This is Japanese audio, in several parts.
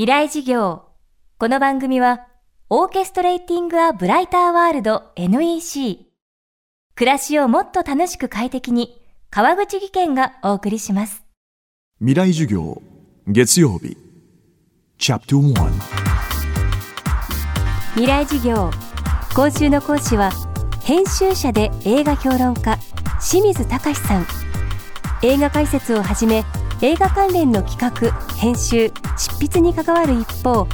未来事業。この番組は、オーケストレーティング・ア・ブライター・ワールド NEC。暮らしをもっと楽しく快適に、川口義賢がお送りします。未来授業月曜日チャプター1未来事業。今週の講師は、編集者で映画評論家、清水隆さん。映画解説をはじめ、映画関連の企画、編集、執筆に関わる一方、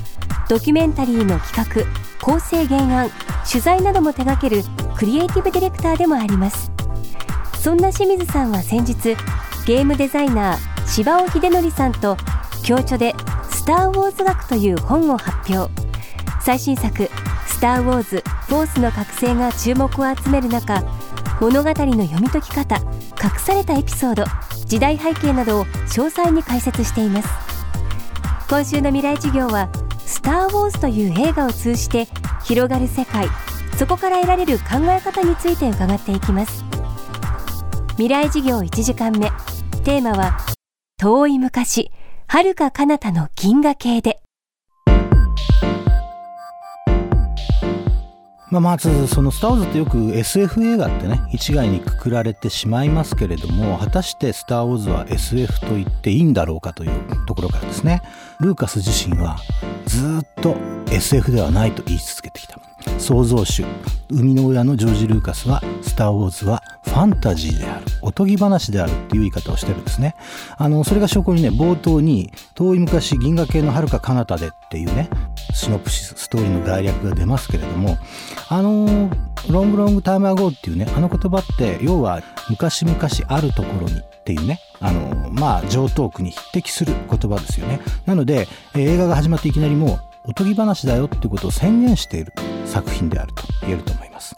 ドキュメンタリーの企画、構成原案、取材なども手掛けるクリエイティブディレクターでもあります。そんな清水さんは先日、ゲームデザイナー、柴尾秀則さんと共著でスター・ウォーズ学という本を発表。最新作「スター・ウォーズ・フォースの覚醒」が注目を集める中物語の読み解き方隠されたエピソード時代背景などを詳細に解説しています。今週の未来授業は「スター・ウォーズ」という映画を通じて広がる世界そこから得られる考え方について伺っていきます。未来事業1時間目。テーマは「遠い昔遥か彼方の銀河系で」まあ、まずその「スター・ウォーズ」ってよく SF 映画ってね一概にくくられてしまいますけれども果たして「スター・ウォーズ」は SF と言っていいんだろうかというところからですね。ルーカス自身はずっと SF ではないと言い続けてきた。創造主生みの親のジョージ・ルーカスは「スター・ウォーズ」はファンタジーであるおとぎ話であるっていう言い方をしてるんですね。あのそれが証拠にね冒頭に遠い昔銀河系の遥か彼方でっていうねシノプシスストーリーの概略が出ますけれどもあのロングロングタイムアゴーっていうねあの言葉って要は昔々あるところにっていうねあのまあ上等句に匹敵する言葉ですよね。なので映画が始まっていきなりもうおとぎ話だよってことを宣言している。作品であると言えると思います。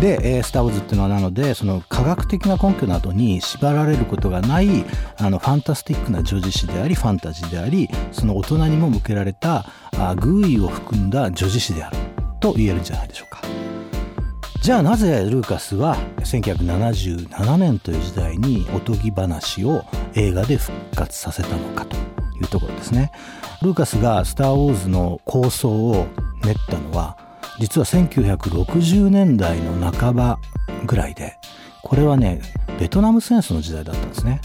で、えースター・ウォーズっていうのはなのでその科学的な根拠などに縛られることがないあのファンタスティックな叙事詩でありファンタジーでありその大人にも向けられたあ偶意を含んだ叙事詩であると言えるんじゃないでしょうか。じゃあなぜルーカスは1977年という時代におとぎ話を映画で復活させたのかというところですね。ルーカスが「スター・ウォーズ」の構想を練ったのは実は1960年代の半ばぐらいでこれはねベトナム戦争の時代だったんですね。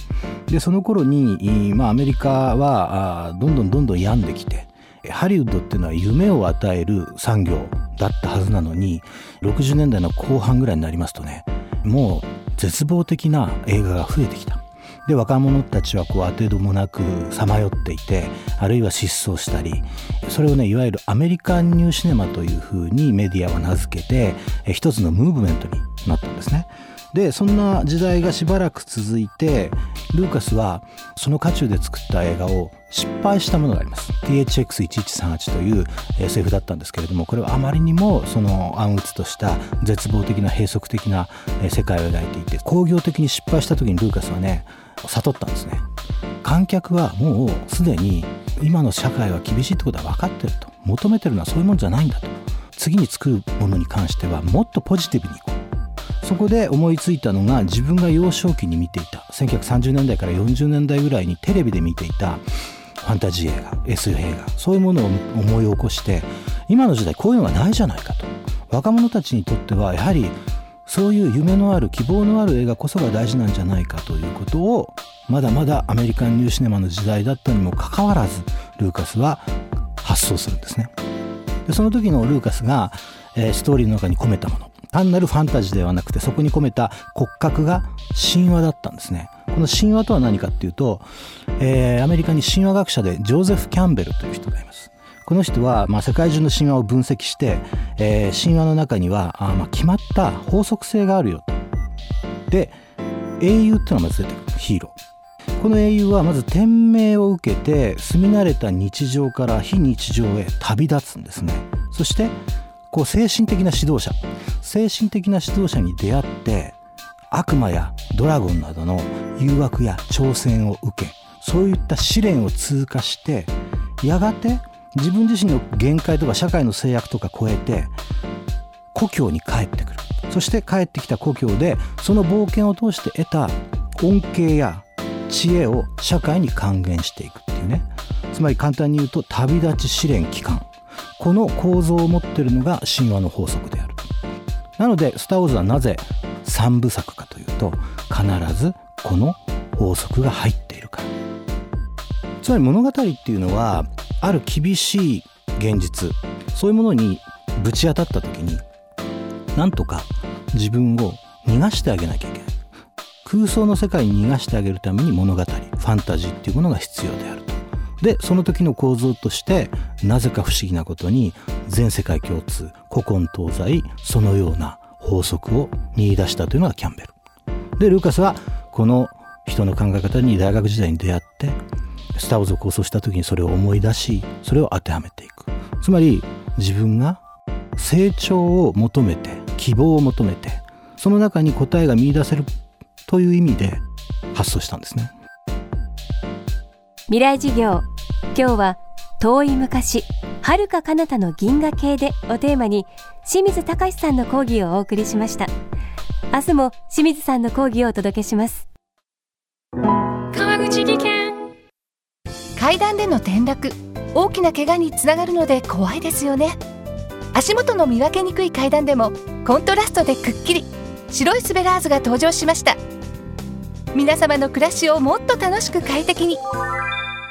でその頃に、まあ、アメリカはどんどんどんどん病んできてハリウッドっていうのは夢を与える産業だったはずなのに60年代の後半ぐらいになりますとねもう絶望的な映画が増えてきた。で若者たちはこう当てどもなくさまよっていてあるいは失踪したりそれをねいわゆるアメリカンニューシネマというふうにメディアは名付けて一つのムーブメントになったんですね。でそんな時代がしばらく続いてルーカスはその渦中で作った映画を失敗したものがあります。THX1138 という SF だったんですけれどもこれはあまりにもその暗鬱とした絶望的な閉塞的な世界を描いていて工業的に失敗した時にルーカスはね悟ったんですね。観客はもうすでに今の社会は厳しいってことは分かってると。求めてるのはそういうもんじゃないんだと。次に作るものに関してはもっとポジティブにいこう。そこで思いついたのが自分が幼少期に見ていた。1930年代から40年代ぐらいにテレビで見ていた。ファンタジー映画 SF 映画。そういうものを思い起こして今の時代こういうのがないじゃないかと。若者たちにとってはやはりそういう夢のある希望のある映画こそが大事なんじゃないかということをまだまだアメリカンニューシネマの時代だったにもかかわらずルーカスは発想するんですね。でその時のルーカスが、えーストーリーの中に込めたもの。単なるファンタジーではなくてそこに込めた骨格が神話だったんですね。この神話とは何かっていうと、えーアメリカに神話学者でジョーゼフ・キャンベルという人がいます。この人は、まあ、世界中の神話を分析して、えー神話の中にはあまあ決まった法則性があるよと。で英雄っていうのがまず出てくる。ヒーロー。この英雄はまず天命を受けて住み慣れた日常から非日常へ旅立つんですね。そしてこう精神的な指導者。精神的な指導者に出会って悪魔やドラゴンなどの誘惑や挑戦を受けそういった試練を通過してやがて自分自身の限界とか社会の制約とか超えて故郷に帰ってくる。そして帰ってきた故郷でその冒険を通して得た恩恵や知恵を社会に還元していくっていうね。つまり簡単に言うと旅立ち試練期間。この構造を持っているのが神話の法則であるなので「スター・ウォーズ」はなぜ3部作かというと必ずこの法則が入っているか。らつまり物語っていうのはある厳しい現実そういうものにぶち当たった時になんとか自分を逃がしてあげなきゃいけない。空想の世界に逃がしてあげるために物語ファンタジーっていうものが必要であると。でその時の構造としてなぜか不思議なことに全世界共通古今東西そのような法則を見出したというのがキャンベル。でルーカスはこの人の考え方に大学時代に出会ってスター・ウォーズを構想した時にそれを思い出しそれを当てはめていく。つまり自分が成長を求めて希望を求めてその中に答えが見出せるという意味で発想したんですね。未来授業。今日は遠い昔遥か彼方の銀河系でをテーマに清水隆さんの講義をお送りしました。明日も清水さんの講義をお届けします。川口技研。階段での転落大きな怪我につながるので怖いですよね。足元の見分けにくい階段でもコントラストでくっきり白いスベラーズが登場しました。皆様の暮らしをもっと楽しく快適に